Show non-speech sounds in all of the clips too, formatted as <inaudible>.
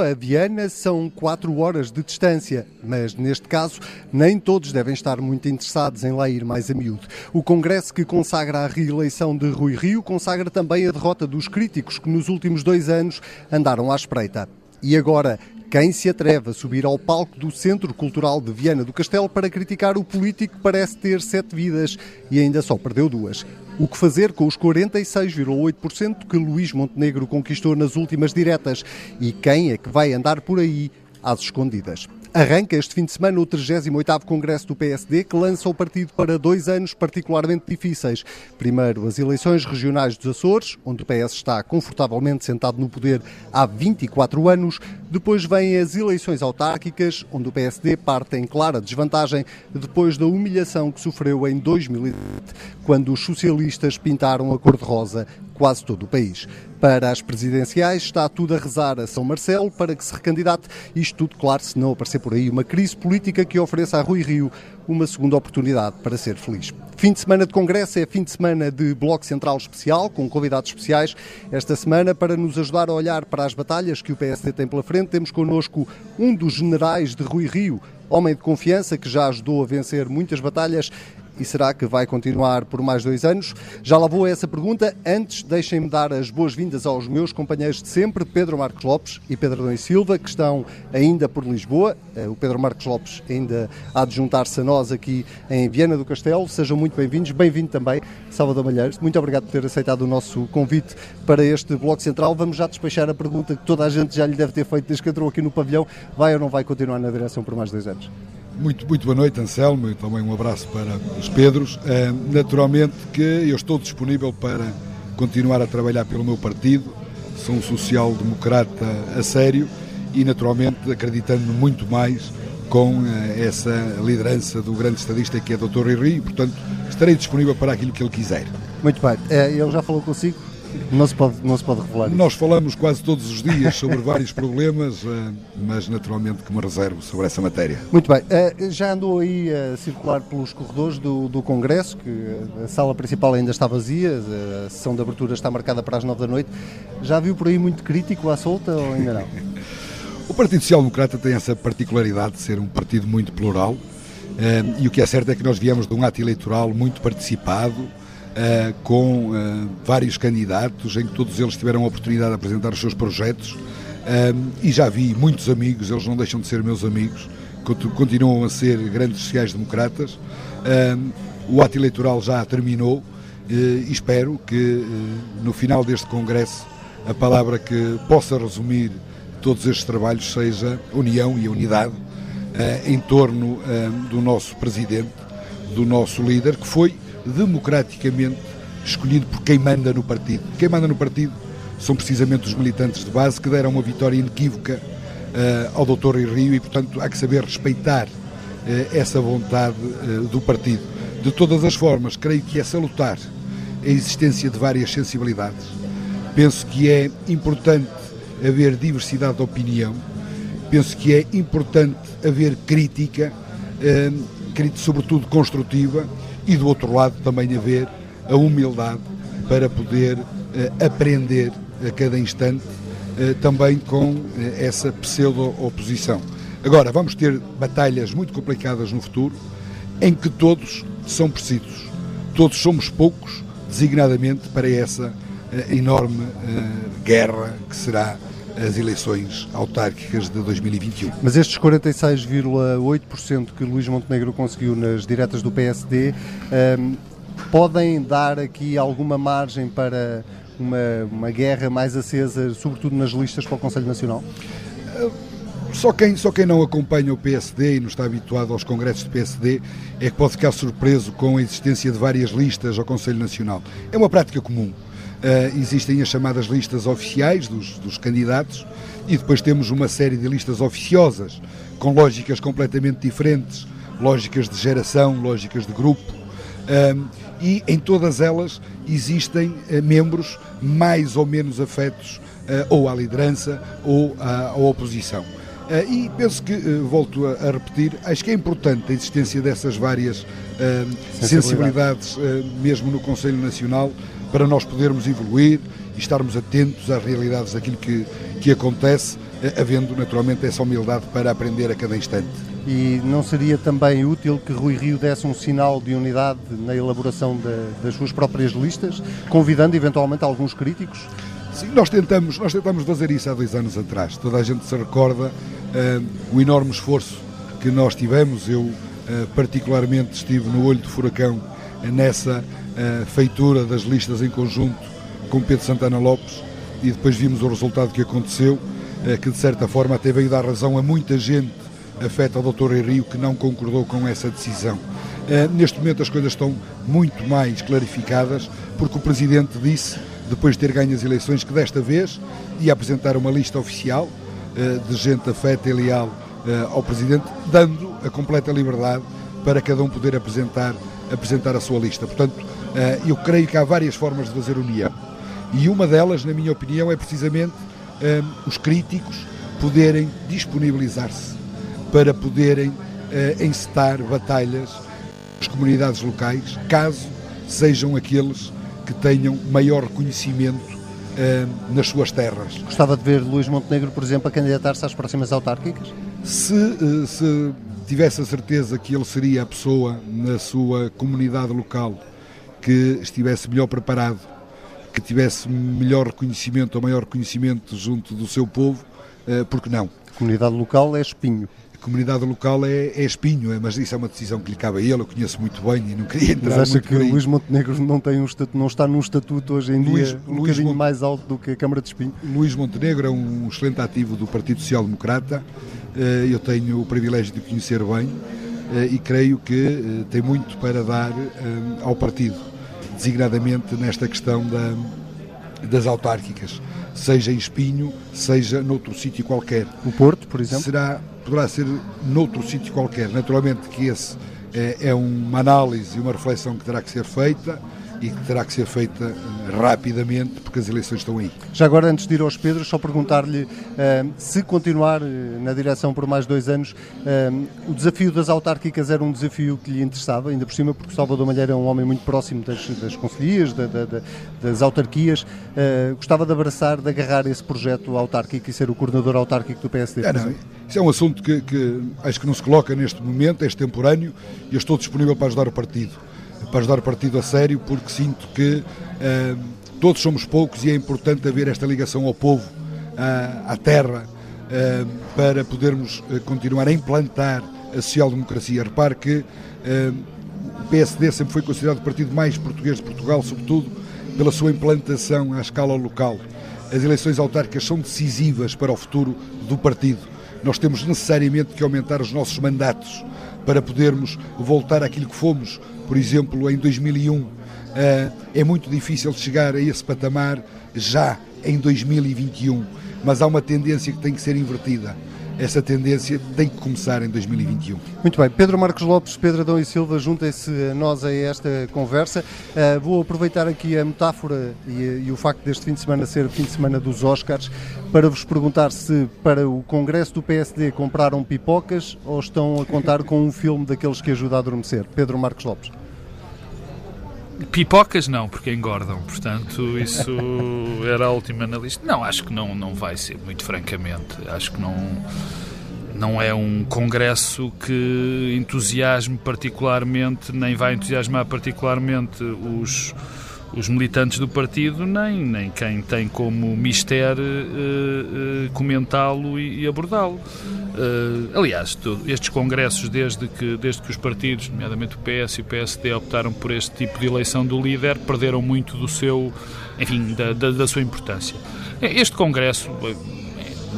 Lisboa a Viana são 4 horas de distância, mas neste caso nem todos devem estar muito interessados em lá ir mais a miúdo. O Congresso que consagra a reeleição de Rui Rio consagra também a derrota dos críticos que nos últimos dois anos andaram à espreita. E agora, quem se atreve a subir ao palco do Centro Cultural de Viana do Castelo para criticar o político que parece ter sete vidas e ainda só perdeu duas? O que fazer com os 46,8% que Luís Montenegro conquistou nas últimas diretas? E quem é que vai andar por aí às escondidas? Arranca este fim de semana o 38º Congresso do PSD, que lança o partido para dois anos particularmente difíceis. Primeiro, as eleições regionais dos Açores, onde o PS está confortavelmente sentado no poder há 24 anos. Depois vêm as eleições autárquicas, onde o PSD parte em clara desvantagem depois da humilhação que sofreu em 2007, quando os socialistas pintaram a cor-de-rosa quase todo o país. Para as presidenciais está tudo a rezar a São Marcelo para que se recandidate. Isto tudo, claro, se não aparecer por aí uma crise política que ofereça a Rui Rio uma segunda oportunidade para ser feliz. Fim de semana de Congresso é fim de semana de Bloco Central Especial, com convidados especiais. Esta semana, para nos ajudar a olhar para as batalhas que o PSD tem pela frente, temos connosco um dos generais de Rui Rio, homem de confiança que já ajudou a vencer muitas batalhas e será que vai continuar por mais dois anos? Já lá vou a essa pergunta. Antes, deixem-me dar as boas-vindas aos meus companheiros de sempre, Pedro Marcos Lopes e Pedro Adão Silva, que estão ainda por Lisboa. Eh, o Pedro Marcos Lopes ainda há de juntar-se a nós aqui em Viana do Castelo. Sejam muito bem-vindos. Bem-vindo também, Salvador Malheiros. Muito obrigado por ter aceitado o nosso convite para este Bloco Central. Vamos já despachar a pergunta que toda a gente já lhe deve ter feito desde que entrou aqui no pavilhão. Vai ou não vai continuar na direção por mais dois anos? Muito, muito boa noite, Anselmo, e também um abraço para os Pedros. Uh, naturalmente que eu estou disponível para continuar a trabalhar pelo meu partido, sou um social-democrata a sério e, naturalmente, acreditando muito mais com uh, essa liderança do grande estadista que é Dr. E, portanto, estarei disponível para aquilo que ele quiser. Muito bem. Uh, ele já falou consigo? Não se pode, não se pode revelar. Nós falamos quase todos os dias sobre vários problemas, eh, mas naturalmente que me reservo sobre essa matéria. Muito bem. Eh, já andou aí a circular pelos corredores do, do Congresso, que a sala principal ainda está vazia, a sessão de abertura está marcada para as nove da noite. Já viu por aí muito crítico à solta ou ainda não? <laughs> o Partido Social Democrata tem essa particularidade de ser um partido muito plural. Eh, e o que é certo é que nós viemos de um ato eleitoral muito participado, uh, com uh, vários candidatos, em que todos eles tiveram a oportunidade de apresentar os seus projetos. Uh, e já vi muitos amigos, eles não deixam de ser meus amigos, continuam a ser grandes sociais-democratas. o ato eleitoral já terminou e espero que no final deste Congresso a palavra que possa resumir todos estes trabalhos seja união e unidade em torno do nosso presidente, do nosso líder, que foi democraticamente escolhido por quem manda no partido. Quem manda no partido são precisamente os militantes de base que deram uma vitória inequívoca uh, ao Dr. Rio e, portanto, há que saber respeitar uh, essa vontade uh, do partido. De todas as formas, creio que é salutar a existência de várias sensibilidades. Penso que é importante haver diversidade de opinião, penso que é importante haver crítica, sobretudo construtiva, e do outro lado também haver a humildade para poder uh, aprender a cada instante uh, também com uh, essa pseudo-oposição. Agora, vamos ter batalhas muito complicadas no futuro em que todos são precisos. Todos somos poucos, designadamente, para essa enorme guerra que será as eleições autárquicas de 2021. Mas estes 46,8% que Luís Montenegro conseguiu nas diretas do PSD um, podem dar aqui alguma margem para uma, uma guerra mais acesa, sobretudo nas listas para o Conselho Nacional? Só quem, só quem não acompanha o PSD e não está habituado aos congressos do PSD é que pode ficar surpreso com a existência de várias listas ao Conselho Nacional. É uma prática comum. Uh, existem as chamadas listas oficiais dos, dos, candidatos e depois temos uma série de listas oficiosas com lógicas completamente diferentes, lógicas de geração, lógicas de grupo. Uh, e em todas elas existem uh, membros mais ou menos afetos ou à liderança ou à, à oposição. e penso que, volto a, a, repetir, acho que é importante a existência dessas várias sensibilidades, mesmo no Conselho Nacional, para nós podermos evoluir e estarmos atentos às realidades daquilo que, que acontece, havendo naturalmente essa humildade para aprender a cada instante. E não seria também útil que Rui Rio desse um sinal de unidade na elaboração de, das suas próprias listas, convidando eventualmente alguns críticos? Sim, nós tentamos, nós tentamos fazer isso há dois anos atrás. Toda a gente se recorda uh, o enorme esforço que nós tivemos. Eu, uh, particularmente, estive no olho do furacão uh, nessa feitura das listas em conjunto com Pedro Santana Lopes e depois vimos o resultado que aconteceu, que de certa forma até veio dar razão a muita gente afeta ao Dr. Rio que não concordou com essa decisão. Neste momento as coisas estão muito mais clarificadas porque o Presidente disse depois de ter ganho as eleições, que desta vez ia apresentar uma lista oficial uh, de gente afeta e leal uh, ao Presidente, dando a completa liberdade para cada um poder apresentar, apresentar a sua lista. Portanto, uh, eu creio que há várias formas de fazer união. E uma delas, na minha opinião, é precisamente os críticos poderem disponibilizar-se para poderem encetar batalhas nas comunidades locais, caso sejam aqueles que tenham maior reconhecimento nas suas terras. Gostava de ver Luís Montenegro, por exemplo, a candidatar-se às próximas autárquicas? Se, se tivesse a certeza que ele seria a pessoa na sua comunidade local que estivesse melhor preparado, que tivesse melhor reconhecimento ou maior reconhecimento junto do seu povo, uh, por que não? A comunidade local é espinho comunidade local é, é espinho, é, mas isso é uma decisão que lhe cabe a ele, eu conheço muito bem e não queria entrar Mas acha que o Luís Montenegro não, tem um estatuto, não está num estatuto hoje em Luís, dia um Luís bocadinho Mont... mais alto do que a Câmara de Espinho? Luís Montenegro é um excelente ativo do Partido Social Democrata, eh, eu tenho o privilégio de conhecer bem eh, e creio que eh, tem muito para dar ao partido, designadamente nesta questão da, das autárquicas, seja em Espinho, seja noutro sítio qualquer. O Porto, por exemplo? Será poderá ser noutro sítio qualquer. Naturalmente que esse é uma análise e uma reflexão que terá que ser feita e que terá que ser feita eh, rapidamente, porque as eleições estão aí. Já agora, antes de ir aos Pedros, só perguntar-lhe uh, se continuar eh, na direção por mais dois anos, uh, o desafio das autárquicas era um desafio que lhe interessava, ainda por cima, porque Salvador Malheiro é um homem muito próximo das, das conselhias, da, da, da, das autarquias. Gostava de abraçar, de agarrar esse projeto autárquico e ser o coordenador autárquico do PSD? É, não, isso é um assunto que, que acho que não se coloca neste momento, é extemporâneo, e eu estou disponível para ajudar o partido para ajudar o partido a sério, porque sinto que uh, todos somos poucos e é importante haver esta ligação ao povo, uh, à terra, uh, para podermos continuar a implantar a social-democracia. Repare que o PSD sempre foi considerado o partido mais português de Portugal, sobretudo pela sua implantação à escala local. As eleições autárquicas são decisivas para o futuro do partido. Nós temos necessariamente que aumentar os nossos mandatos para podermos voltar àquilo que fomos por exemplo, em 2001, eh, é muito difícil chegar a esse patamar já em 2021, mas há uma tendência que tem que ser invertida. Essa tendência tem que começar em 2021. Muito bem. Pedro Marcos Lopes, Pedro Adão e Silva, juntem-se a nós a esta conversa. Uh, vou aproveitar aqui a metáfora e, e, o facto deste fim de semana ser fim de semana dos Oscars para vos perguntar se para o Congresso do PSD compraram pipocas ou estão a contar com um filme daqueles que ajuda a adormecer. Pedro Marcos Lopes. Pipocas não, porque engordam, portanto isso era a última na lista. Não, acho que não, não vai ser, muito francamente. Acho que não, não é um congresso que entusiasme particularmente, nem vai entusiasmar particularmente os os militantes do partido, nem, nem quem tem como mistério uh, uh, comentá-lo e, e abordá-lo. Uh, aliás, todo, estes congressos, desde que, desde que os partidos, nomeadamente o PS e o PSD, optaram por este tipo de eleição do líder, perderam muito do seu, enfim, da, da, da sua importância. Este congresso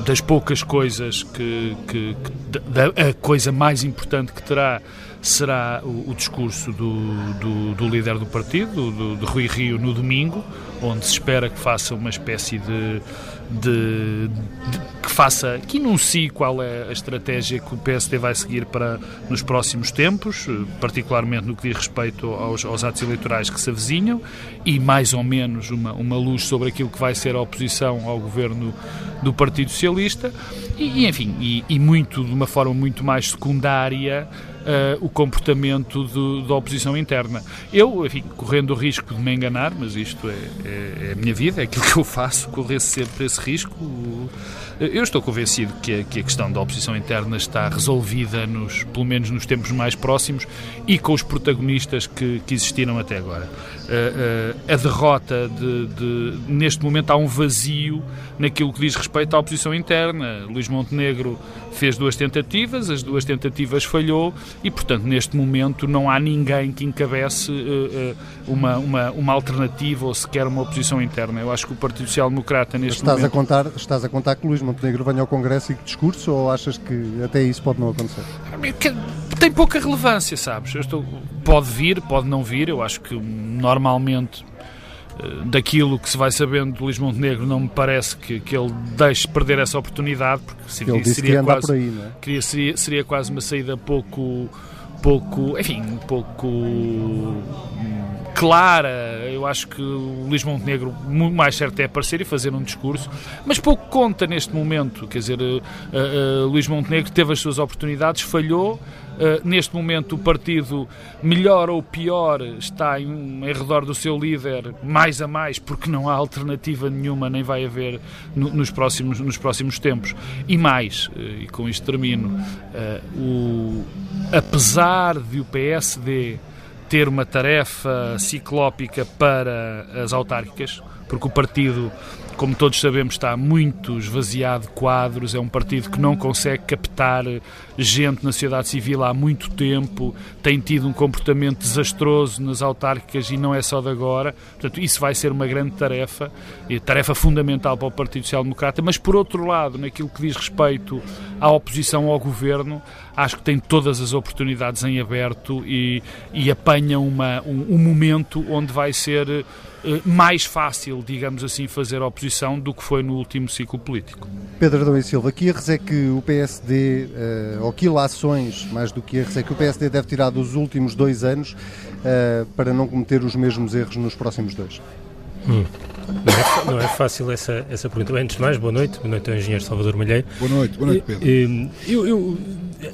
das poucas coisas que, que, que da, a coisa mais importante que terá será o, o discurso do, do, do, líder do partido, do, de Rui Rio, no domingo, onde se espera que faça uma espécie de, de, de, que faça, que enuncie qual é a estratégia que o PSD vai seguir para nos próximos tempos, particularmente no que diz respeito aos, aos atos eleitorais que se avizinham, e mais ou menos uma, uma luz sobre aquilo que vai ser a oposição ao governo do Partido Socialista, e, enfim, e, e muito de uma forma muito mais secundária uh, o comportamento do, da oposição interna. Eu, enfim, correndo o risco de me enganar, mas isto é, é, é a minha vida, é aquilo que eu faço, correr sempre esse risco. Eu estou convencido que a, que a, questão da oposição interna está resolvida, nos, pelo menos nos tempos mais próximos, e com os protagonistas que, que existiram até agora. Uh, uh, a derrota de, de, Neste momento há um vazio naquilo que diz respeito à oposição interna. Luís Montenegro fez duas tentativas, as duas tentativas falhou e, portanto, neste momento não há ninguém que encabece uh, uma, uma, uma alternativa ou sequer uma oposição interna. Eu acho que o Partido Social Democrata neste estás momento... A contar, estás a contar que Luís Montenegro venha ao Congresso e que discurso ou achas que até isso pode não acontecer? Tem pouca relevância, sabes? Estou, pode vir, pode não vir. Eu acho que normalmente eh, daquilo que se vai sabendo de Luís Montenegro, não me parece que, que ele deixe perder essa oportunidade, porque seria, ele seria quase, por aí, não é? seria, seria quase uma saída pouco, pouco, enfim, pouco hum, clara. Eu acho que o Luís Montenegro muito mais certo é aparecer e fazer um discurso, mas pouco conta neste momento. Quer dizer, uh, uh, Luís Montenegro teve as suas oportunidades, falhou eh, neste momento, o partido, melhor ou pior, está em, em redor do seu líder, mais a mais, porque não há alternativa nenhuma, nem vai haver no, nos, próximos, nos próximos tempos. E mais, uh, e com isto termino, uh, o, apesar de o PSD ter uma tarefa ciclópica para as autárquicas, porque o partido como todos sabemos, está muito esvaziado de quadros, é um partido que não consegue captar gente na sociedade civil há muito tempo, tem tido um comportamento desastroso nas autárquicas e não é só de agora. Portanto, isso vai ser uma grande tarefa, tarefa fundamental para o Partido Social Democrata, mas por outro lado, naquilo que diz respeito à oposição ao governo, acho que tem todas as oportunidades em aberto e, e apanha uma, um, um momento onde vai ser mais fácil, digamos assim, fazer oposição do que foi no último ciclo político. Pedro Adão e Silva, que erros é que o PSD, uh, ou que ilações, mais do que erros, é que o PSD deve tirar dos últimos dois anos uh, para não cometer os mesmos erros nos próximos dois? Hum. Não, é, não é, fácil essa, essa pergunta. Antes de mais, boa noite. Boa noite ao engenheiro Salvador Malheiro. Boa noite, boa noite, Pedro. Eu, eu,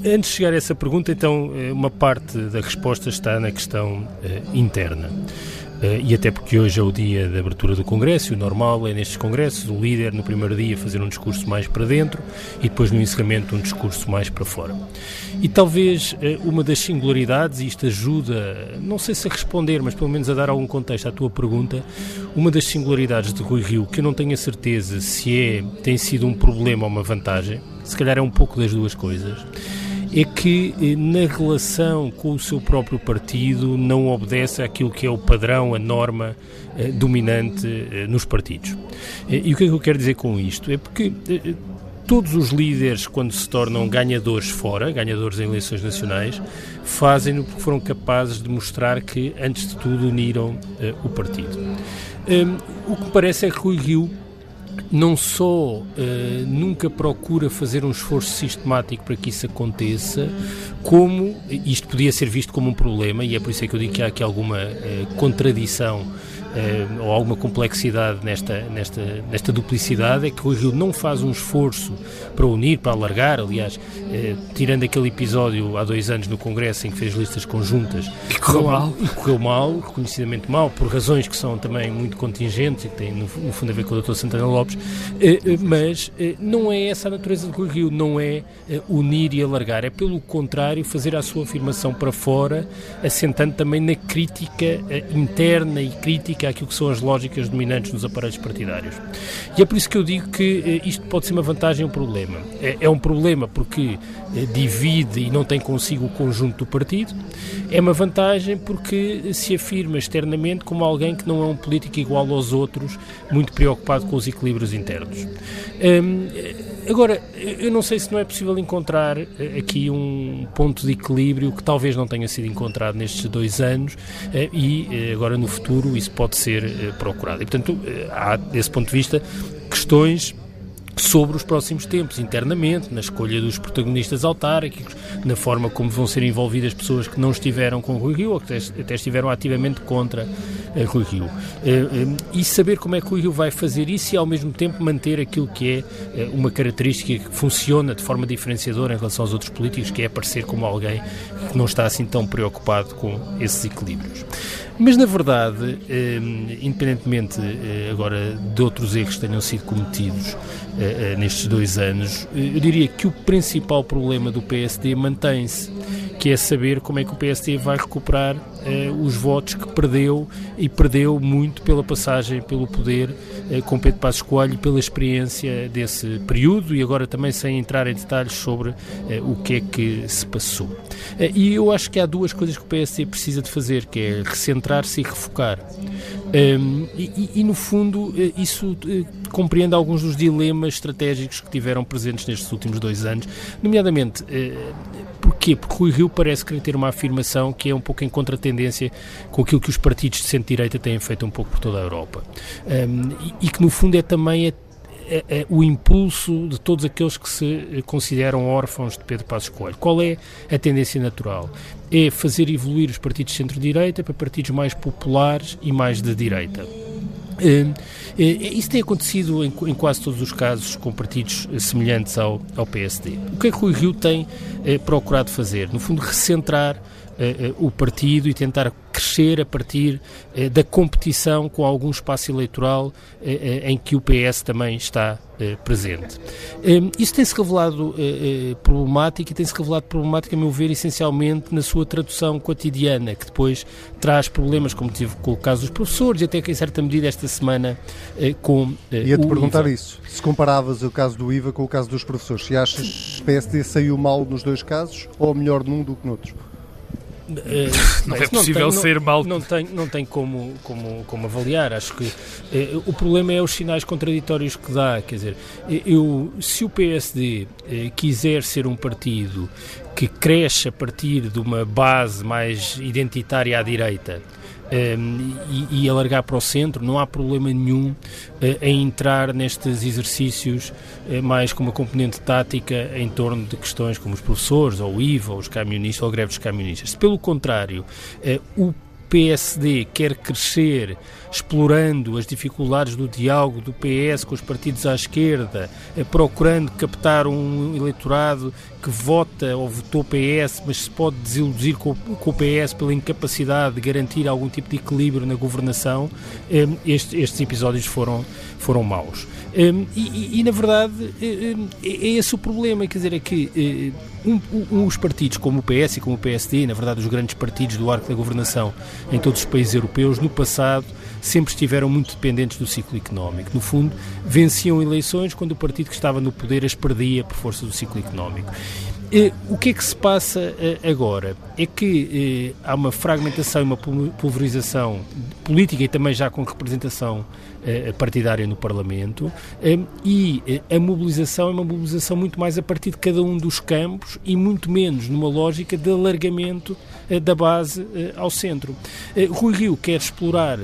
antes de chegar a essa pergunta, então, uma parte da resposta está na questão uh, interna. Uh, e até porque hoje é o dia da abertura do Congresso, e o normal é nestes congressos o líder no primeiro dia fazer um discurso mais para dentro e depois no encerramento um discurso mais para fora. E talvez uh, uma das singularidades, e isto ajuda, não sei se a responder, mas pelo menos a dar algum contexto à tua pergunta, uma das singularidades de Rui Rio, que eu não tenho a certeza se é, tem sido um problema ou uma vantagem, se calhar é um pouco das duas coisas, é que eh, na relação com o seu próprio partido não obedece àquilo que é o padrão, a norma eh, dominante eh, nos partidos. E o que é que eu quero dizer com isto? É porque todos os líderes, quando se tornam ganhadores fora, ganhadores em eleições nacionais, fazem-no porque foram capazes de mostrar que, antes de tudo, uniram o partido. Um, o que parece é que Rui Rio não só uh, nunca procura fazer um esforço sistemático para que isso aconteça, como isto podia ser visto como um problema, e é por isso é que eu digo que há aqui alguma uh, contradição uh, ou alguma complexidade nesta, nesta, nesta duplicidade, é que o Rio não faz um esforço para unir, para alargar, aliás, uh, tirando aquele episódio há dois anos no Congresso em que fez listas conjuntas. E correu mal. E correu mal, reconhecidamente mal, por razões que são também muito contingentes e que têm no, no fundo a ver com o Dr. Santana Lopes, uh, mas não é essa a natureza do Rio, não é unir e alargar, é pelo contrário fazer a sua afirmação para fora, assentando também na crítica interna e crítica àquilo que são as lógicas dominantes nos aparelhos partidários. E é por isso que eu digo que eh, isto pode ser uma vantagem ou um problema. É, é um problema porque eh, divide e não tem consigo o conjunto do partido. É uma vantagem porque se afirma externamente como alguém que não é um político igual aos outros, muito preocupado com os equilíbrios internos. Hum, Agora, eu não sei se não é possível encontrar eh, aqui um ponto de equilíbrio que talvez não tenha sido encontrado nestes dois anos eh, e eh, agora no futuro isso pode ser procurado. E, portanto, há, desse ponto de vista, questões sobre os próximos tempos, internamente, na escolha dos protagonistas autárquicos, na forma como vão ser envolvidas pessoas que não estiveram com o Rui Rio ou que até estiveram ativamente contra Rui Rio. E saber como é que o Rio vai fazer isso e ao mesmo tempo manter aquilo que é uma característica que funciona de forma diferenciadora em relação aos outros políticos, que é aparecer como alguém que não está assim tão preocupado com esses equilíbrios. Mas, na verdade, eh, independentemente eh, agora de outros erros que tenham sido cometidos eh, nestes dois anos, eu diria que o principal problema do PSD mantém-se, que é saber como é que o PSD vai recuperar os votos que perdeu e perdeu muito pela passagem pelo poder com Pedro Passos Coelho, pela experiência desse período e agora também sem entrar em detalhes sobre o que é que se passou. E eu acho que há duas coisas que o PSD precisa de fazer, que é recentrar-se e refocar. Um, e, e, no fundo, eh, isso compreende alguns dos dilemas estratégicos que tiveram presentes nestes últimos dois anos, nomeadamente. Uh, Porquê? Porque Rui Rio parece querer ter uma afirmação que é um pouco em contratendência com aquilo que os partidos de centro-direita têm feito um pouco por toda a Europa. E, que, no fundo, é também a o impulso de todos aqueles que se consideram órfãos de Pedro Passos Coelho. Qual é a tendência natural? É fazer evoluir os partidos de centro-direita para partidos mais populares e mais de direita. Uh, isso tem acontecido em, em, quase todos os casos com partidos semelhantes ao, ao PSD. O que é que o Rio tem procurado fazer? No fundo, recentrar o partido e tentar crescer a partir uh, da competição com algum espaço eleitoral em que o PS também está presente. isso tem-se revelado problemático e tem-se revelado problemático, a meu ver, essencialmente na sua tradução cotidiana, que depois traz problemas, como tive com o caso dos professores, e até que em certa medida esta semana com Ia-te perguntar IVA. isso, se comparavas o caso do IVA com o caso dos professores, se achas que o PSD saiu mal nos dois casos ou melhor num do que noutros? Uh, <laughs> não é possível não tem, ser mal. Não tem, não tem como, como, como avaliar. Acho que uh, o problema é os sinais contraditórios que dá. Quer dizer, eu, se o PSD eh, quiser ser um partido que cresce a partir de uma base mais identitária à direita, ehm, e, alargar para o centro, não há problema nenhum uh, em entrar nestes exercícios uh, mais com uma componente tática em torno de questões como os professores, ou o IVA, ou os camionistas, ou a greve dos camionistas. Se pelo contrário, uh, o PSD quer crescer explorando as dificuldades do diálogo do PS com os partidos à esquerda, eh, procurando captar um eleitorado que vota ou votou PS, mas se pode desiludir com, o PS pela incapacidade de garantir algum tipo de equilíbrio na governação, eh, estes, estes episódios foram, foram maus. Eh, e, e, na verdade, é esse o problema, quer dizer, é que um, um, os partidos como o PS e como o PSD, na verdade os grandes partidos do arco da governação em todos os países europeus, no passado sempre estiveram muito dependentes do ciclo económico. No fundo, venciam eleições quando o partido que estava no poder as perdia por força do ciclo económico. Eh, o que é que se passa eh, agora? É que eh, há uma fragmentação e uma pulverização política e também já com representação partidária no Parlamento e a mobilização é uma mobilização muito mais a partir de cada um dos campos e muito menos numa lógica de alargamento da base ao centro. Rui Rio quer explorar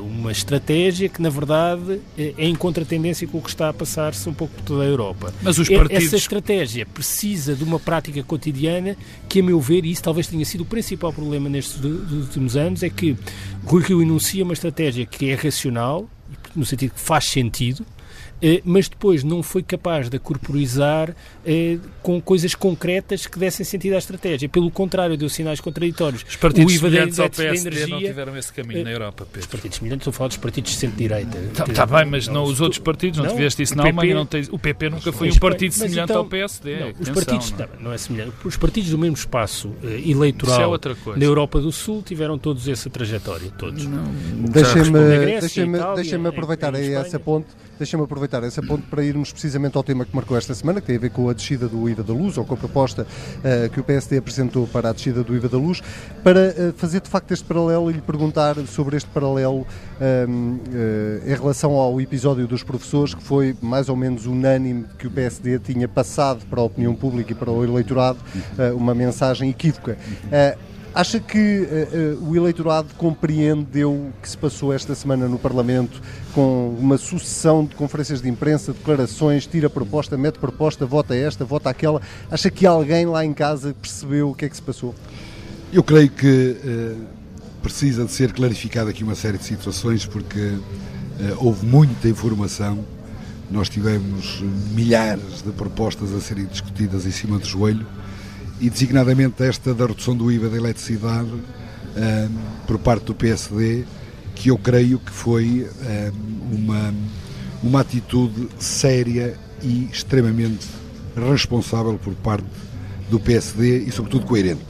uma estratégia que, na verdade, é em contratendência com o que está a passar-se um pouco por toda a Europa. Mas os partidos... Essa estratégia precisa de uma prática cotidiana que, a meu ver, e isso talvez tenha sido o principal problema nestes últimos anos, é que Rui Rio enuncia uma estratégia que é racional, no sentido que faz sentido, mas depois não foi capaz de corporizar eh, com coisas concretas que dessem sentido à estratégia. Pelo contrário, deu sinais contraditórios. Os partidos semelhantes ao PSD energia, não tiveram esse caminho na Europa, Pedro. Os partidos semelhantes, estou a falar dos partidos de centro-direita. Está tá bem, mas não, os outros partidos, não, não tiveste isso na PP, Alemanha, não tens, o PP nunca foi um partido semelhante então, ao PSD. Não, os partidos, não. não. é semelhante. Os partidos do mesmo espaço uh, eleitoral é na Europa do Sul tiveram todos essa trajetória, todos. Deixem-me deixem deixem aproveitar aí essa ponte Deixa-me aproveitar essa ponte para irmos precisamente ao tema que marcou esta semana, que tem a ver com a descida do IVA da luz, ou com a proposta uh, que o PSD apresentou para a descida do IVA da luz, para uh, fazer de facto este paralelo e lhe perguntar sobre este paralelo um, uh, eh, em relação ao episódio dos professores, que foi mais ou menos unânime que o PSD tinha passado para a opinião pública e para o eleitorado uma mensagem equívoca. Acha que uh, uh, o eleitorado compreendeu o que se passou esta semana no Parlamento com uma sucessão de conferências de imprensa, declarações, tira proposta, mete proposta, vota esta, vota aquela? Acha que alguém lá em casa percebeu o que é que se passou? Eu creio que uh, precisa de ser clarificada aqui uma série de situações porque houve muita informação. Nós tivemos milhares de propostas a serem discutidas em cima do joelho e designadamente esta da redução do IVA da eletricidade uh, por parte do PSD, que eu creio que foi uh, uma, uma atitude séria e extremamente responsável por parte do PSD e, sobretudo, coerente.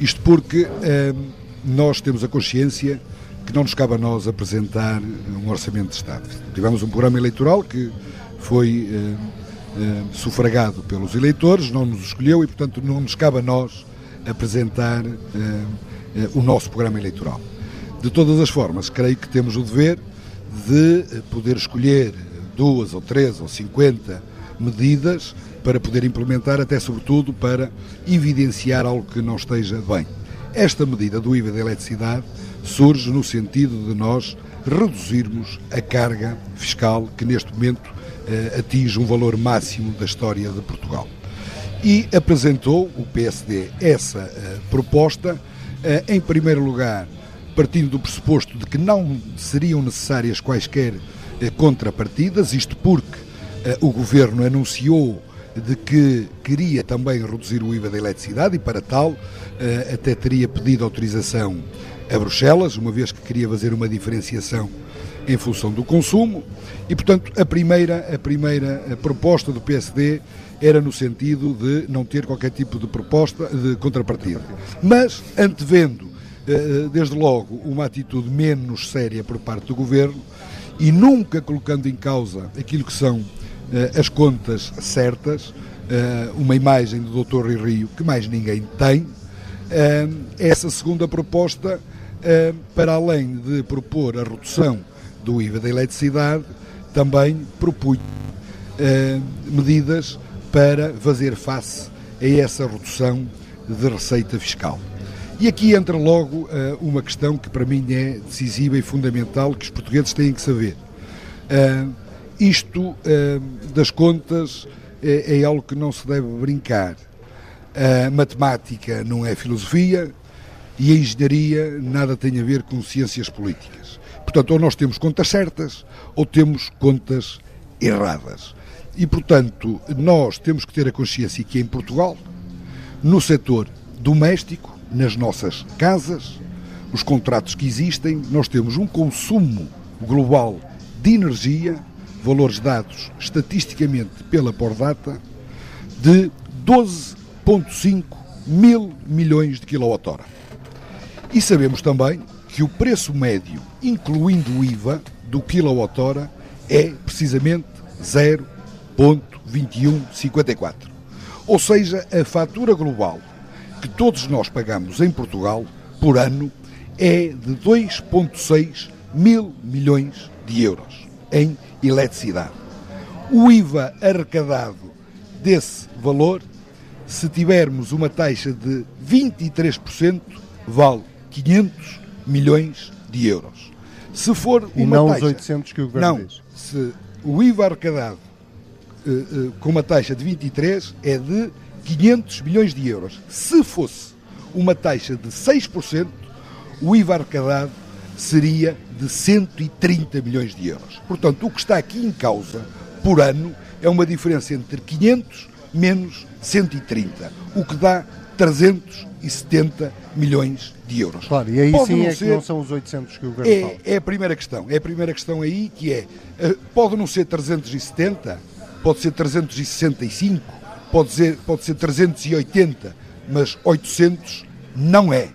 Isto porque uh, nós temos a consciência que não nos cabe a nós apresentar um orçamento de Estado. Tivemos um programa eleitoral que foi eh, sufragado pelos eleitores, não nos escolheu e, portanto, não nos cabe a nós apresentar eh, eh, o nosso programa eleitoral. De todas as formas, creio que temos o dever de poder escolher duas ou três ou cinquenta medidas para poder implementar, até sobretudo para evidenciar algo que não esteja bem. Esta medida do IVA da eletricidade surge no sentido de nós reduzirmos a carga fiscal que neste momento eh, atinge um valor máximo da história de Portugal. E apresentou o PSD essa eh, proposta, eh, em primeiro lugar, partindo do pressuposto de que não seriam necessárias quaisquer contrapartidas, isto porque o governo anunciou de que queria também reduzir o IVA da eletricidade e, para tal, até teria pedido autorização a Bruxelas, uma vez que queria fazer uma diferenciação em função do consumo e, portanto, a primeira, a primeira proposta do PSD era no sentido de não ter qualquer tipo de proposta de contrapartida. Mas, antevendo, eh, eh, desde logo, uma atitude menos séria por parte do governo e nunca colocando em causa aquilo que são eh, as contas certas, uma imagem do Dr. Rui Rio que mais ninguém tem, essa segunda proposta, para além de propor a redução do IVA da eletricidade, também propunha eh, medidas para fazer face a essa redução de receita fiscal. E aqui entra logo uh, uma questão que para mim é decisiva e fundamental, que os portugueses têm que saber. Uh, isto uh, das contas é, é, algo que não se deve brincar. A matemática não é filosofia e a engenharia nada tem a ver com ciências políticas. Portanto, ou nós temos contas certas ou temos contas erradas. E, portanto, nós temos que ter a consciência que em Portugal, no setor doméstico, nas nossas casas, os contratos que existem, nós temos um consumo global de energia, valores dados estatisticamente pela Pordata, de 12,5 mil milhões de quilowatt-hora. E sabemos também que o preço médio, incluindo o IVA, do quilowatt-hora é precisamente 0,2154. Ou seja, a fatura global que todos nós pagamos em Portugal por ano é de 2,6 mil milhões de euros em eletricidade. O IVA arrecadado desse valor, se tivermos uma taxa de 23%, vale 500 milhões de euros. Se for uma e não taxa, os 800 que o governo não, diz. Se o IVA arrecadado uh, uh, com uma taxa de 23 é de 500 milhões de euros. Se fosse uma taxa de 6%, o IVA arrecadado seria de 130 milhões de euros. Portanto, o que está aqui em causa por ano é uma diferença entre 500 menos 130, o que dá 370 milhões de euros. Claro, e aí pode sim é ser, que não são os 800 que o governo é, fala. É a primeira questão. É a primeira questão aí que é, eh, pode não ser 370, pode ser 365, pode ser, pode ser 380, mas 800 não é.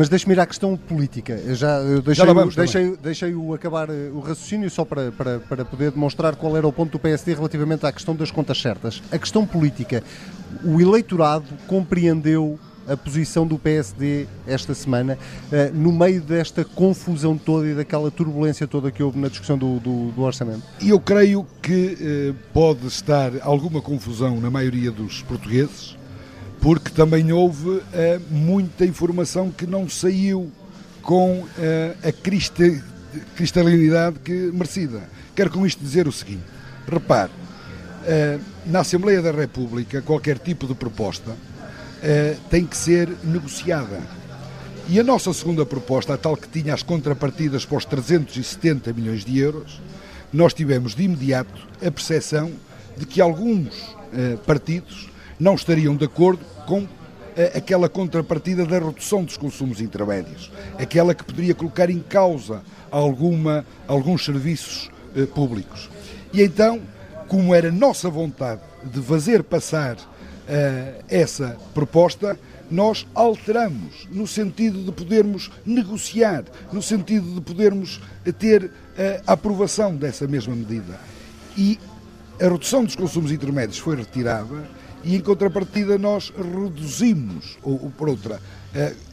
Mas deixe-me ir à questão política. Eu já eu deixei, já o, deixei, deixei o acabar eh, o raciocínio só para, para, para poder demonstrar qual era o ponto do PSD relativamente à questão das contas certas. A questão política. O eleitorado compreendeu a posição do PSD esta semana, uh, no meio desta confusão toda e daquela turbulência toda que houve na discussão do, do, do orçamento? Eu creio que uh, pode estar alguma confusão na maioria dos portugueses, porque também houve uh, muita informação que não saiu com a cristalinidade que merecida. Quero com isto dizer o seguinte: repare, na Assembleia da República, qualquer tipo de proposta uh, tem que ser negociada. E a nossa segunda proposta, a tal que tinha as contrapartidas para os 370 milhões de euros, nós tivemos de imediato a percepção de que alguns partidos não estariam de acordo com eh, aquela contrapartida da redução dos consumos intermédios, aquela que poderia colocar em causa alguma, alguns serviços eh, públicos. E então, como era nossa vontade de fazer passar uh, essa proposta, nós alteramos no sentido de podermos negociar, no sentido de podermos ter a aprovação dessa mesma medida. E a redução dos consumos intermédios foi retirada e, em contrapartida, nós reduzimos, ou, ou por outra, uh,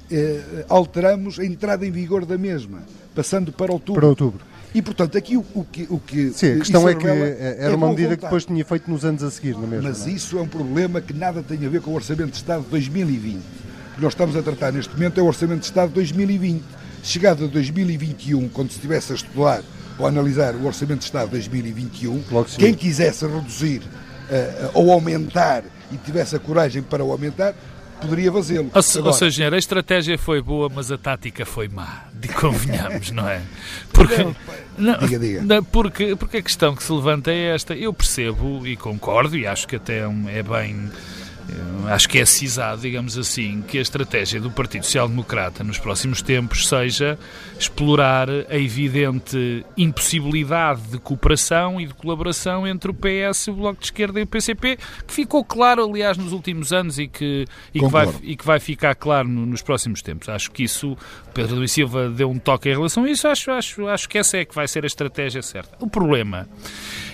alteramos a entrada em vigor da mesma, passando para outubro. Para outubro. E, portanto, aqui o, o que, o que. Sim, a questão é que era é uma medida que depois tinha feito nos anos a seguir, não é mesmo? Mas não? isso é um problema que nada tem a ver com o Orçamento de Estado de 2020. O que nós estamos a tratar neste momento é o Orçamento de Estado de 2020. Chegado a 2021, quando se estivesse a estudar ou a analisar o Orçamento de Estado de 2021, quem quisesse reduzir uh, ou aumentar e tivesse a coragem para o aumentar, poderia fazê-lo. Ou, Agora, ou seja, a estratégia foi boa, mas a tática foi má. De convenhamos, não é? Porque, não, diga, diga. Não, porque, porque a questão que se levanta é esta. Eu percebo e concordo, e acho que até é bem acho que é cisado, digamos assim, que a estratégia do Partido Social Democrata nos próximos tempos seja explorar a evidente impossibilidade de cooperação e de colaboração entre o PS, o Bloco de Esquerda e o PCP, que ficou claro, aliás, nos últimos anos e que, e que, vai, e que vai ficar claro no, nos próximos tempos. Acho que isso, Pedro Luís Silva deu um toque em relação a isso, acho, acho, acho que essa é que vai ser a estratégia certa. O problema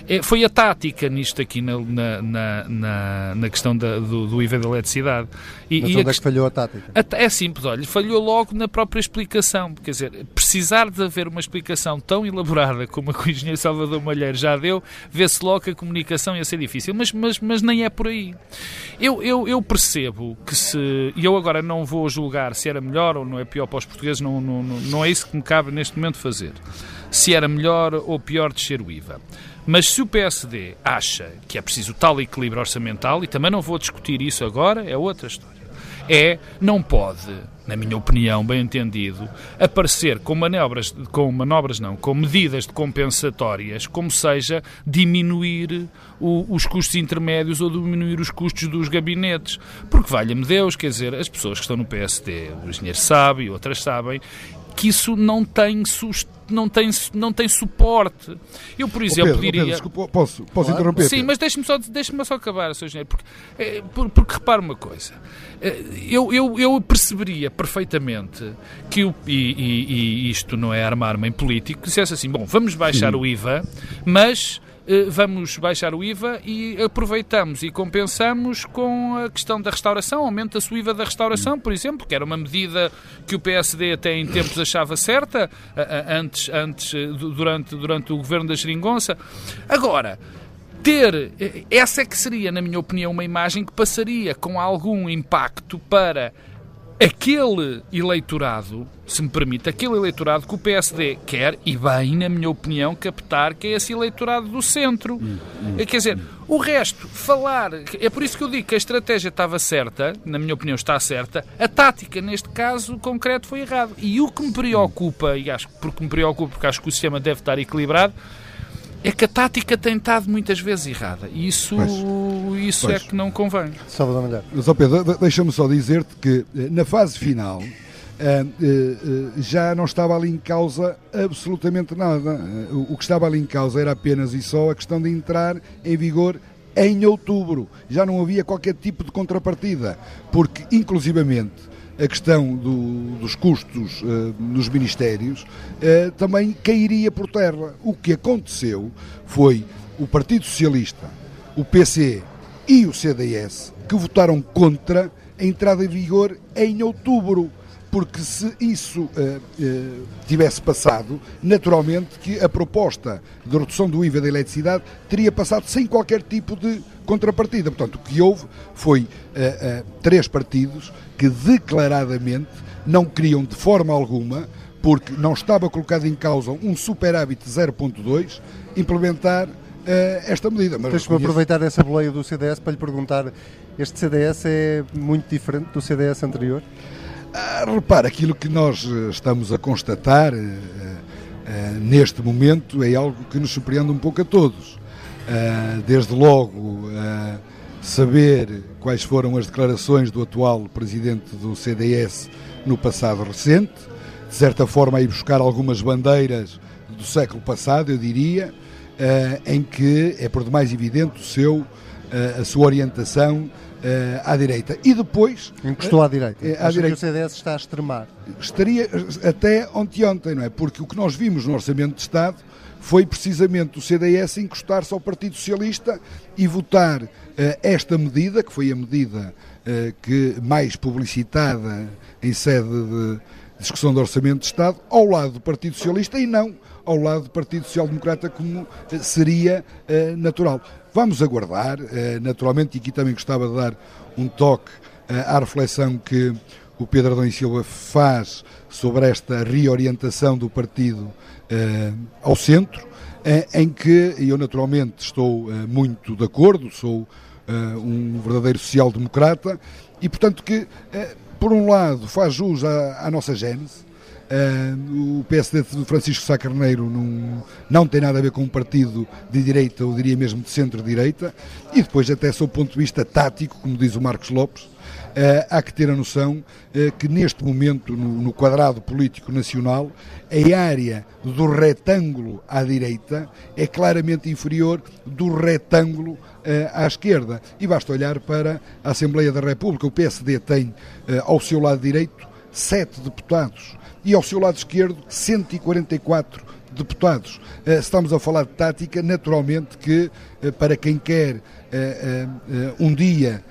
é, foi a tática nisto aqui na, na, na, na questão da, do, do IVA da eletricidade. E, Mas e onde a, é que falhou a tática? É simples, olha, falhou logo na própria explicação. Quer dizer, precisar de haver uma explicação tão elaborada como a que o engenheiro Salvador Malheiro já deu, vê-se logo que a comunicação ia ser difícil. Mas, mas, mas nem é por aí. Eu, eu, eu percebo que se. E eu agora não vou julgar se era melhor ou não é pior para os portugueses, não, não, não, não é isso que me cabe neste momento fazer. Se era melhor ou pior descer o IVA. Mas se o PSD acha que é preciso tal equilíbrio orçamental, e também não vou discutir isso agora, é outra história, é, não pode, na minha opinião, bem entendido, aparecer com manobras, com manobras não, com medidas compensatórias, como seja diminuir o, os custos intermédios ou diminuir os custos dos gabinetes. Porque, valha-me Deus, quer dizer, as pessoas que estão no PSD, o engenheiro sabe outras sabem, que isso não tem não tem, não tem suporte. Eu, por exemplo, oh Pedro, diria. Oh Pedro, desculpa, posso, posso claro. interromper? Sim, mas deixe-me só, deixe só acabar, Sr. Engenheiro, porque, é, porque repare uma coisa. É, eu, eu, eu perceberia perfeitamente que o, e, e, e isto não é armar-me em político, que dissesse assim: bom, vamos baixar Sim. o IVA, mas eh, vamos baixar o IVA e aproveitamos e compensamos com a questão da restauração, aumenta-se o IVA da restauração, por exemplo, que era uma medida que o PSD até em tempos achava certa, antes, antes eh, durante, durante o governo da Geringonça. Agora, ter, eh, essa é que seria, na minha opinião, uma imagem que passaria com algum impacto para aquele eleitorado, se me permite, aquele eleitorado que o PSD quer, e bem, na minha opinião, captar, que é esse eleitorado do centro. Hum, hum, Quer dizer, hum. o resto, falar, é por isso que eu digo que a estratégia estava certa, na minha opinião está certa, a tática, neste caso concreto, foi errada. E o que me preocupa, e acho porque me preocupa, porque acho que o sistema deve estar equilibrado, é que a tática tem estado muitas vezes errada. E isso, pois, isso é pois. é que não convém. Salvador Malhar. Só Pedro, deixa-me só dizer-te que eh, na fase final eh, eh, já não estava ali em causa absolutamente nada. O que estava ali em causa era apenas e só a questão de entrar em vigor em outubro. Já não havia qualquer tipo de contrapartida, porque inclusivamente a questão do, dos custos uh, nos ministérios uh, também cairia por terra. O que aconteceu foi o Partido Socialista, o PC e o CDS que votaram contra a entrada em vigor em outubro. Porque se isso uh, tivesse passado, naturalmente que a proposta de redução do IVA da eletricidade teria passado sem qualquer tipo de contrapartida. Portanto, o que houve foi três partidos que declaradamente não queriam de forma alguma, porque não estava colocado em causa um superávit 0.2, implementar uh, esta medida. Deixa-me aproveitar essa boleia do CDS para lhe perguntar: este CDS é muito diferente do CDS anterior? Ah, repara, aquilo que nós eh, estamos a constatar uh, uh, neste momento é algo que nos surpreende um pouco a todos. Uh, desde logo, saber quais foram as declarações do atual presidente do CDS no passado recente, de certa forma, ir buscar algumas bandeiras do século passado, eu diria, em que é por demais evidente o seu, a sua orientação uh, à direita. E depois. Encostou à direita. Uh, à direita. que o CDS está a extremar. Estaria até ontem, não é? Porque o que nós vimos no Orçamento de Estado foi precisamente o CDS encostar-se ao Partido Socialista e votar esta medida, que foi a medida que mais publicitada em sede de discussão do Orçamento de Estado, ao lado do Partido Socialista e não ao lado do Partido Social Democrata, como seria natural. Vamos aguardar, eh, naturalmente, e aqui também gostava de dar um toque eh, à reflexão que o Pedro Adão e Silva faz sobre esta reorientação do partido eh, ao centro, em que eu naturalmente estou muito de acordo, sou um verdadeiro social-democrata e, portanto, que por um lado faz jus à, à nossa gênese, Uh, o PSD de Francisco Sá Carneiro não, não tem nada a ver com um partido de direita, ou diria mesmo de centro-direita, e depois, até sob o ponto de vista tático, como diz o Marcos Lopes, uh, há que ter a noção uh, que neste momento, no, quadrado político nacional, a área do retângulo à direita é claramente inferior do retângulo à esquerda. E basta olhar para a Assembleia da República. O PSD tem ao seu lado direito sete deputados e ao seu lado esquerdo 144 deputados. Eh, estamos a falar de tática, naturalmente que eh, para quem quer eh, um dia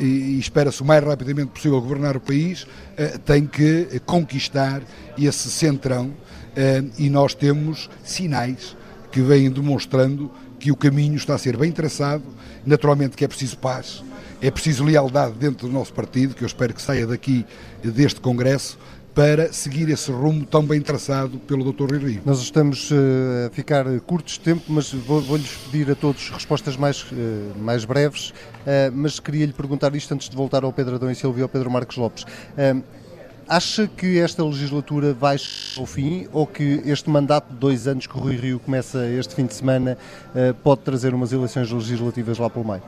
e espera-se o mais rapidamente possível governar o país, tem que conquistar esse centrão e nós temos sinais que vêm demonstrando que o caminho está a ser bem traçado, naturalmente que é preciso paz, é preciso lealdade dentro do nosso partido, que eu espero que saia daqui deste Congresso, para seguir esse rumo tão bem traçado pelo Dr. Rui Rio. Nós estamos uh, a ficar curtos de tempo, mas vou-lhes vou pedir a todos respostas mais, uh, mais breves, uh, mas queria lhe perguntar isto antes de voltar ao Pedro Adão e Silvio e ao Pedro Marcos Lopes. Acha que esta legislatura vai ao fim ou que este mandato de dois anos que o Rui Rio começa este fim de semana pode trazer umas eleições legislativas lá pelo meio?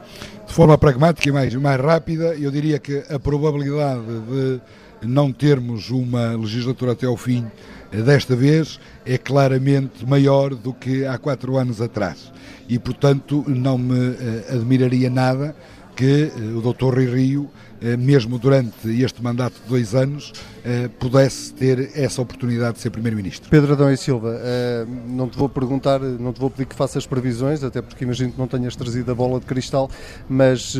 De forma pragmática e mais, mais rápida, eu diria que a probabilidade de não termos uma legislatura até ao fim eh, desta vez é claramente maior do que há quatro anos atrás. E, portanto, não me eh, admiraria nada que eh, o Dr. Rui Rio, mesmo durante este mandato de dois anos, pudesse ter essa oportunidade de ser Primeiro-Ministro. Pedro Adão e Silva, não te vou perguntar, não te vou pedir que faças previsões, até porque imagino que não tenhas trazido a bola de cristal, mas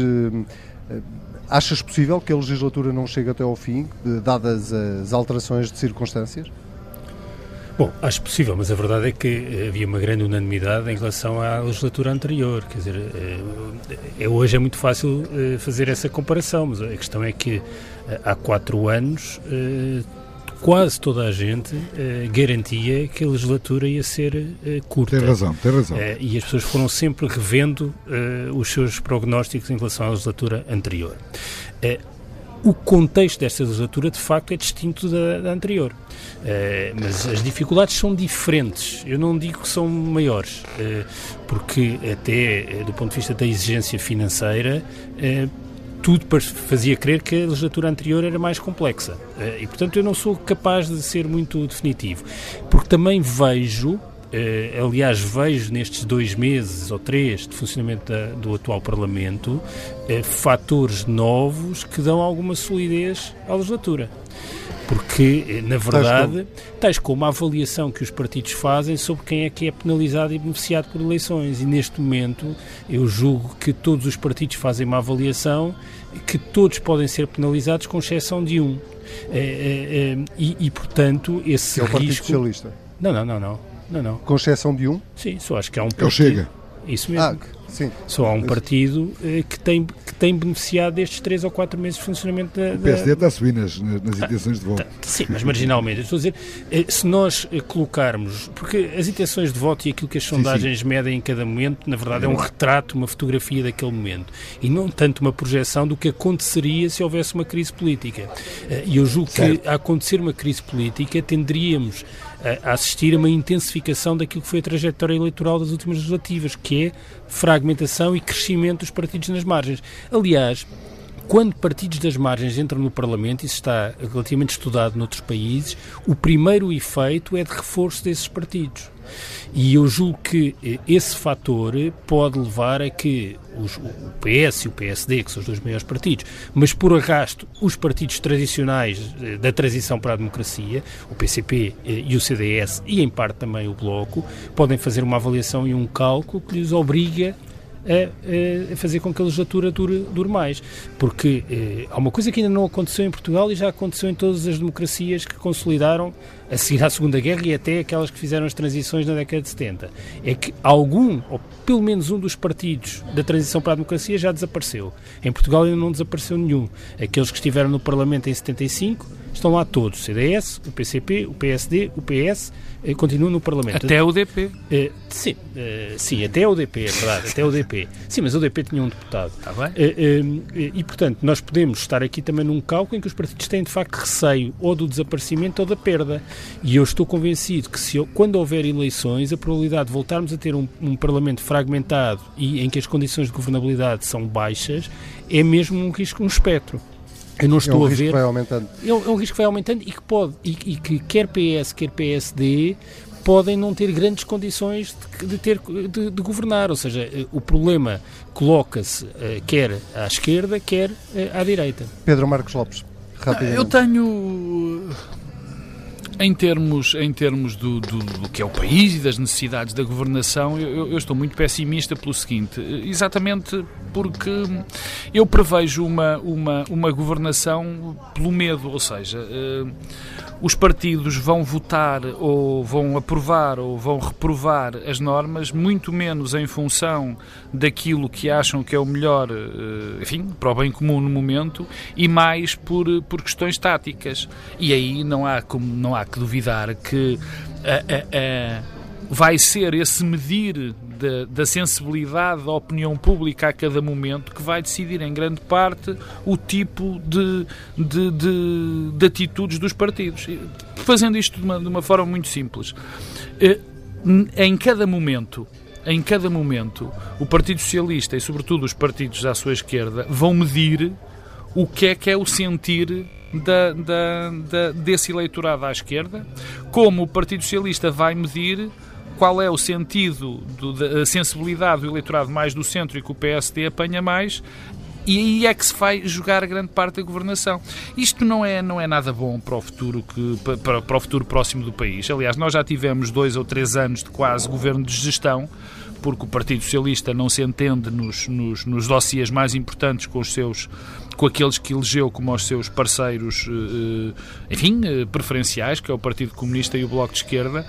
Achas possível que a legislatura não chegue até ao fim, dadas as alterações de circunstâncias? Bom, acho possível, mas a verdade é que eh, havia uma grande unanimidade em relação à legislatura anterior. Quer dizer, é, hoje é muito fácil fazer essa comparação, mas a questão é que há quatro anos quase toda a gente garantia que a legislatura ia ser curta. Tem razão, tem razão. E as pessoas foram sempre revendo os seus prognósticos em relação à legislatura anterior. o contexto desta legislatura, de facto, é distinto da, da anterior. Mas as dificuldades são diferentes. Eu não digo que são maiores, porque até do ponto de vista da exigência financeira, tudo fazia crer que a legislatura anterior era mais complexa. Eh, e, portanto, eu não sou capaz de ser muito definitivo. Porque também vejo, eh, aliás, vejo nestes dois meses ou três de funcionamento do atual Parlamento, eh, fatores novos que dão alguma solidez à legislatura porque, na verdade, tais como a avaliação que os partidos fazem sobre quem é que é penalizado e beneficiado por eleições. E neste momento eu julgo que todos os partidos fazem uma avaliação que todos podem ser penalizados, com exceção de um. É, é, é, e, e, portanto, esse é o Partido risco... Socialista? Não, não, não, não, não, não. Com exceção de um? Sim, só acho que há um partido... Eu chega. Isso mesmo. Ah, sim. Só há um partido eh, que tem, que tem beneficiado destes três ou quatro meses de funcionamento da. O PSD está a subir nas, nas intenções de voto. Tá, sim, mas marginalmente. Estou a dizer, eh, se nós eh, colocarmos. Porque as intenções de voto e aquilo que as sondagens sim, sim. medem em cada momento, na verdade, é um retrato, uma fotografia daquele momento. E não tanto uma projeção do que aconteceria se houvesse uma crise política. E eu julgo certo. que, a acontecer uma crise política, tenderíamos a assistir a uma intensificação daquilo que foi a trajetória eleitoral das últimas legislativas, que é fragmentação e crescimento dos partidos nas margens. Aliás, quando partidos das margens entram no Parlamento, isso está relativamente estudado noutros países, o primeiro efeito é de reforço desses partidos. E eu julgo que eh, esse fator pode levar a que os, o PS e o PSD, que são os dois maiores partidos, mas por arrasto os partidos tradicionais eh, da transição para a democracia, o PCP eh, e o CDS, e em parte também o Bloco, podem fazer uma avaliação e um cálculo que lhes obriga a, a, fazer com que a legislatura dure, dure mais. Porque eh, há uma coisa que ainda não aconteceu em Portugal e já aconteceu em todas as democracias que consolidaram a seguir à Segunda Guerra e até aquelas que fizeram as transições na década de 70. É que algum, ou pelo menos um dos partidos da transição para a democracia já desapareceu. Em Portugal ainda não desapareceu nenhum. Aqueles que estiveram no Parlamento em 75 estão lá todos. CDS, o PCP, o PSD, o PS eh, continua no Parlamento. Até o DP. Eh, sim, eh, sim, até o DP, é verdade, até o DP. Sim, mas o DP tinha um deputado. Está bem. e, portanto, nós podemos estar aqui também num cálculo em que os partidos têm, de facto, receio ou do desaparecimento ou da perda. E eu estou convencido que se, quando houver eleições, a probabilidade de voltarmos a ter um, um Parlamento fragmentado e em que as condições de governabilidade são baixas é mesmo um risco, um espectro. Eu não estou é um a ver. Que vai aumentando. É um, é um risco que vai aumentando e que pode, e, e, que quer PS, quer PSD podem não ter grandes condições de, de ter, de, de, governar, ou seja, eh, o problema coloca-se uh, quer à esquerda, quer uh, à direita. Pedro Marcos Lopes, rapidamente. Eu tenho em termos, em termos do, do, do, que é o país e das necessidades da governação, eu, eu, estou muito pessimista pelo seguinte, exatamente porque eu prevejo uma, uma, uma governação pelo medo, ou seja, eh, os partidos vão votar ou vão aprovar ou vão reprovar as normas muito menos em função daquilo que acham que é o melhor, eh, enfim, para o bem comum no momento e mais por, por questões táticas. E aí não há, como, não há que duvidar que a, a, a vai ser esse medir da, da, sensibilidade da opinião pública a cada momento que vai decidir em grande parte o tipo de, de, de, de atitudes dos partidos. Fazendo isto de uma, de uma forma muito simples. Eh, em cada momento em cada momento, o Partido Socialista e, sobretudo, os partidos à sua esquerda vão medir o que é que é o sentir da, da, da, desse eleitorado à esquerda, como o Partido Socialista vai medir qual é o sentido, do, da sensibilidade do eleitorado mais do centro e que o PSD apanha mais e aí é que se vai jogar grande parte da governação. Isto não é, não é nada bom para o futuro que para, para o futuro próximo do país. Aliás, nós já tivemos dois ou três anos de quase governo de gestão porque o Partido Socialista não se entende nos, nos, nos dossiês mais importantes com os seus com aqueles que elegeu como os seus parceiros, eh, enfim, eh, preferenciais, que é o Partido Comunista e o Bloco de Esquerda,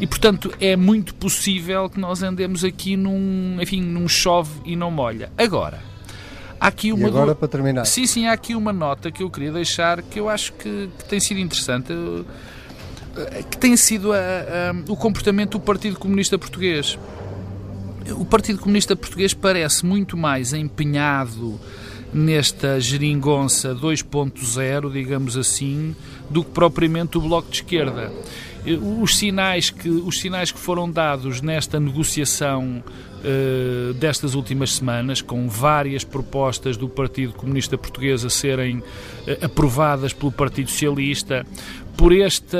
e portanto é muito possível que nós andemos aqui num, enfim, num chove e não molha. Agora, há aqui uma. E agora, para terminar. Sim, sim, há aqui uma nota que eu queria deixar que eu acho que, que tem sido interessante. Eh, que tem sido a, a, o comportamento do Partido Comunista Português. O Partido Comunista Português parece muito mais empenhado nesta geringonça 2.0, digamos assim, do que propriamente o Bloco de Esquerda. Os sinais que, os sinais que foram dados nesta negociação uh, destas últimas semanas, com várias propostas do Partido Comunista Português a serem uh, aprovadas pelo Partido Socialista, por esta,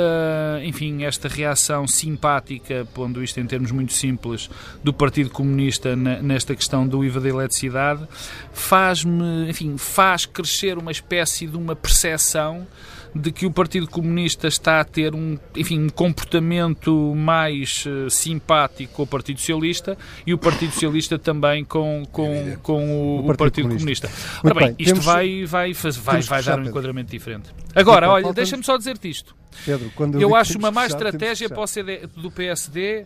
enfim, esta reação simpática, pondo isto em termos muito simples, do Partido Comunista nesta questão do IVA da eletricidade, faz-me, enfim, faz crescer uma espécie de uma percepção de que o Partido Comunista está a ter um, enfim, um comportamento mais uh, simpático com o Partido Socialista e o Partido Socialista também com, com, com o, o, Partido, Partido Comunista. Comunista. Ora bem, bem isto temos, vai, vai, vai, vai dar um enquadramento diferente. Agora, olha, faltamos... deixa-me só dizer-te isto. Pedro, eu, eu acho uma má estratégia para o CD, do PSD eh,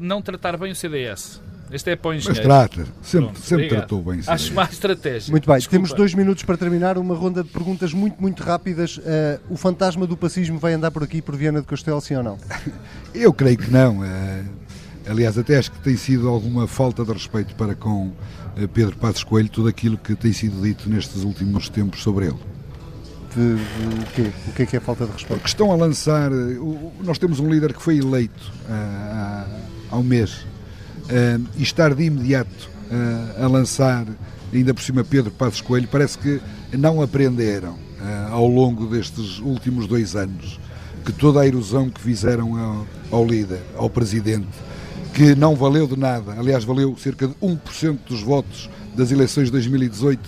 não tratar bem o CDS. Este é para o engenheiro. Mas trata, sempre, Pronto, sempre obrigado. tratou bem. Acho sim. mais estratégia. Muito bem, Desculpa. temos dois minutos para terminar, uma ronda de perguntas muito, muito rápidas. Eh, o fantasma do pacismo vai andar por aqui, por Viana do Castelo, sim ou não? <laughs> Eu creio que não. eh, aliás, até acho que tem sido alguma falta de respeito para com eh, Pedro Passos Coelho tudo aquilo que tem sido dito nestes últimos tempos sobre ele. De, de- o, quê? o que é que é falta de respeito? Porque estão a lançar. o- Nós temos um líder que foi eleito há, há um mês ah, e estar de imediato ah, a lançar, ainda por cima, Pedro Passos Coelho, parece que não aprenderam ah, ao longo destes últimos dois anos que toda a erosão que fizeram ao, ao líder, ao presidente, que não valeu de nada, aliás, valeu cerca de 1% dos votos das eleições de 2018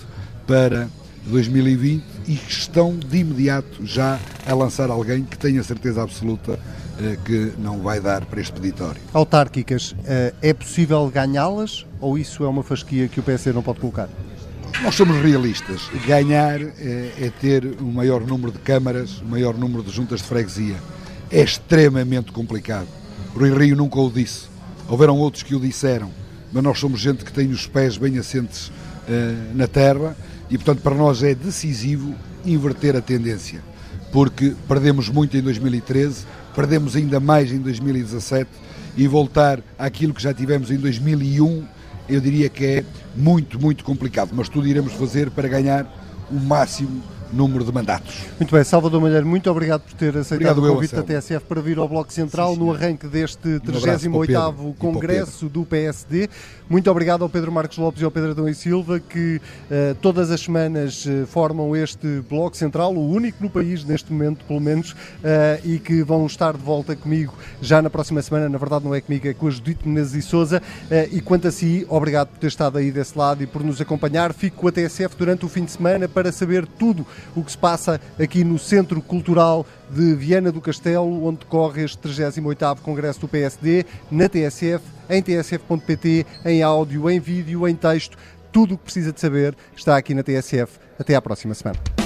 para 2020 e que estão de imediato já a lançar alguém que tenha certeza absoluta eh, que não vai dar para este peditório. Autárquicas, eh, é possível ganhá-las ou isso é uma fasquia que o PSD não pode colocar? Nós somos realistas. Ganhar é, é ter o maior número de câmaras, o maior número de juntas de freguesia. É extremamente complicado. Rui Rio nunca o disse. Houveram outros que o disseram, mas nós somos gente que tem os pés bem assentes eh, na terra e, portanto, para nós é decisivo inverter a tendência. Porque perdemos muito em 2013, perdemos ainda mais em 2017 e voltar àquilo que já tivemos em 2001 eu diria que é muito, muito complicado, mas tudo iremos fazer para ganhar o máximo número de mandatos. Muito bem, Salvador Malheiro, muito obrigado por ter aceitado Obrigado o eu, convite da Anselmo. TSF para vir ao Bloco Central Sim, no arranque deste Um abraço para o 38º Pedro e para o Congresso do PSD. Muito obrigado ao Pedro Marcos Lopes e ao Pedro Adão e Silva que eh, todas as semanas eh, formam este Bloco Central, o único no país neste momento, pelo menos, eh, e que vão estar de volta comigo já na próxima semana. Na verdade, não é comigo, é com a Judite Menezes e Souza. E quanto a si, obrigado por ter estado aí desse lado e por nos acompanhar. Fico com a TSF durante o fim de semana para saber tudo o que se passa aqui no Centro Cultural de Viana do Castelo, onde decorre este 38º Congresso do PSD, na TSF, em tsf.pt, em áudio, em vídeo, em texto. Tudo o que precisa de saber está aqui na TSF. Até à próxima semana.